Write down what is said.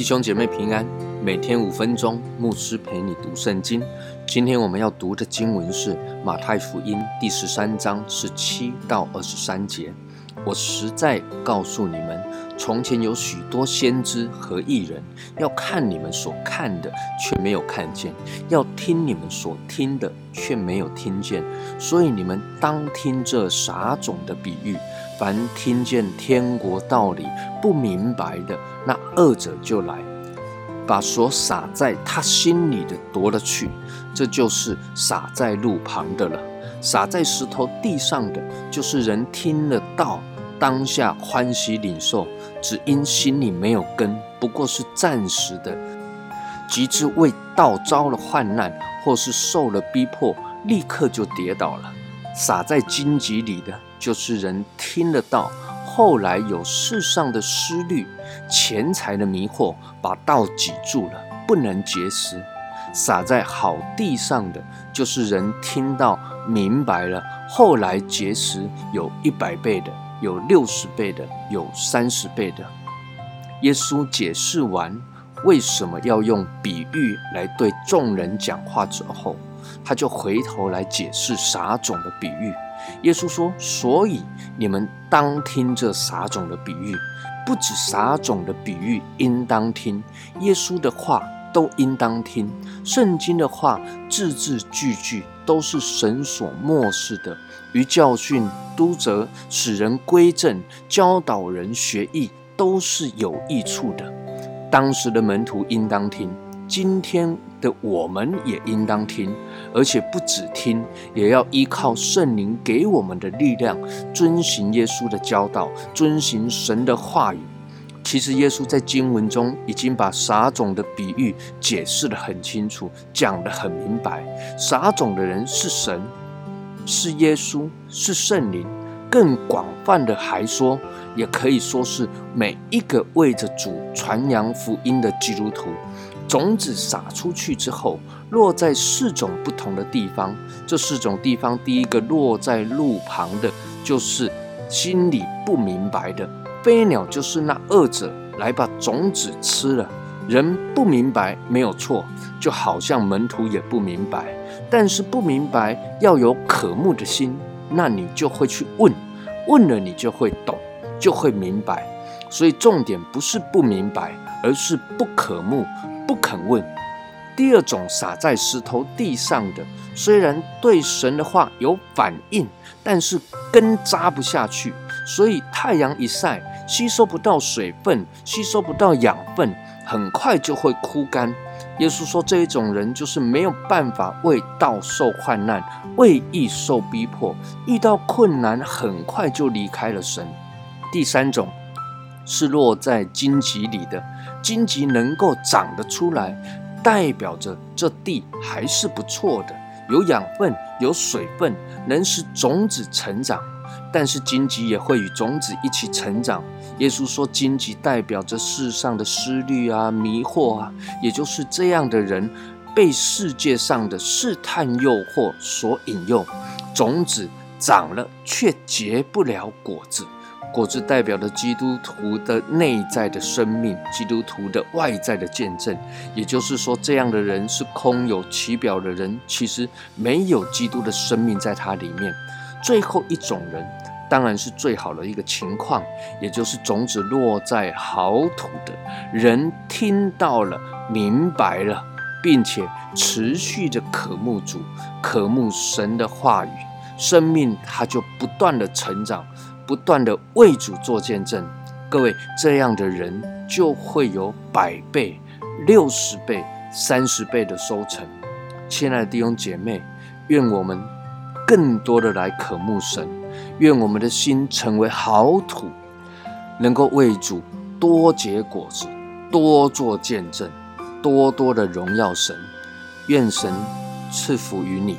弟兄姐妹平安，每天五分钟，牧师陪你读圣经。今天我们要读的经文是马太福音第十三章十七到二十三节。我实在告诉你们，从前有许多先知和艺人，要看你们所看的，却没有看见；要听你们所听的，却没有听见。所以你们当听这撒种的比喻。凡听见天国道理不明白的，那恶者就来，把所撒在他心里的夺了去。这就是撒在路旁的了。撒在石头地上的，就是人听了道，当下欢喜领受，只因心里没有根，不过是暂时的。及至为道遭了患难，或是受了逼迫，立刻就跌倒了。撒在荆棘里的。就是人听得到，后来有世上的思虑、钱财的迷惑，把道挤住了，不能结实。撒在好地上的，就是人听到明白了，后来结实，有一百倍的，有六十倍的，有三十倍的。耶稣解释完为什么要用比喻来对众人讲话之后，他就回头来解释撒种的比喻。耶稣说：“所以你们当听这撒种的比喻，不止撒种的比喻应当听，耶稣的话都应当听。圣经的话字字句句都是神所漠视的，于教训、督责、使人归正、教导人学艺，都是有益处的。当时的门徒应当听。”今天的我们也应当听，而且不止听，也要依靠圣灵给我们的力量，遵行耶稣的教导，遵行神的话语。其实耶稣在经文中已经把撒种的比喻解释得很清楚，讲得很明白。撒种的人是神，是耶稣，是圣灵。更广泛的还说，也可以说是每一个为着主传扬福音的基督徒。种子撒出去之后，落在四种不同的地方。这四种地方，第一个落在路旁的，就是心里不明白的飞鸟，就是那恶者来把种子吃了。人不明白没有错，就好像门徒也不明白。但是不明白要有渴慕的心，那你就会去问，问了你就会懂，就会明白。所以重点不是不明白，而是不渴慕。不肯问。第二种撒在石头地上的，虽然对神的话有反应，但是根扎不下去，所以太阳一晒，吸收不到水分，吸收不到养分，很快就会枯干。耶稣说，这一种人就是没有办法为道受患难，为义受逼迫，遇到困难很快就离开了神。第三种。是落在荆棘里的荆棘能够长得出来，代表着这地还是不错的，有养分，有水分，能使种子成长。但是荆棘也会与种子一起成长。耶稣说，荆棘代表着世上的思虑啊、迷惑啊，也就是这样的人被世界上的试探诱惑所引诱，种子长了却结不了果子。果子代表了基督徒的内在的生命，基督徒的外在的见证。也就是说，这样的人是空有其表的人，其实没有基督的生命在他里面。最后一种人，当然是最好的一个情况，也就是种子落在好土的人，听到了、明白了，并且持续的渴慕主、渴慕神的话语，生命他就不断的成长。不断的为主做见证，各位这样的人就会有百倍、六十倍、三十倍的收成。亲爱的弟兄姐妹，愿我们更多的来渴慕神，愿我们的心成为好土，能够为主多结果子，多做见证，多多的荣耀神。愿神赐福于你。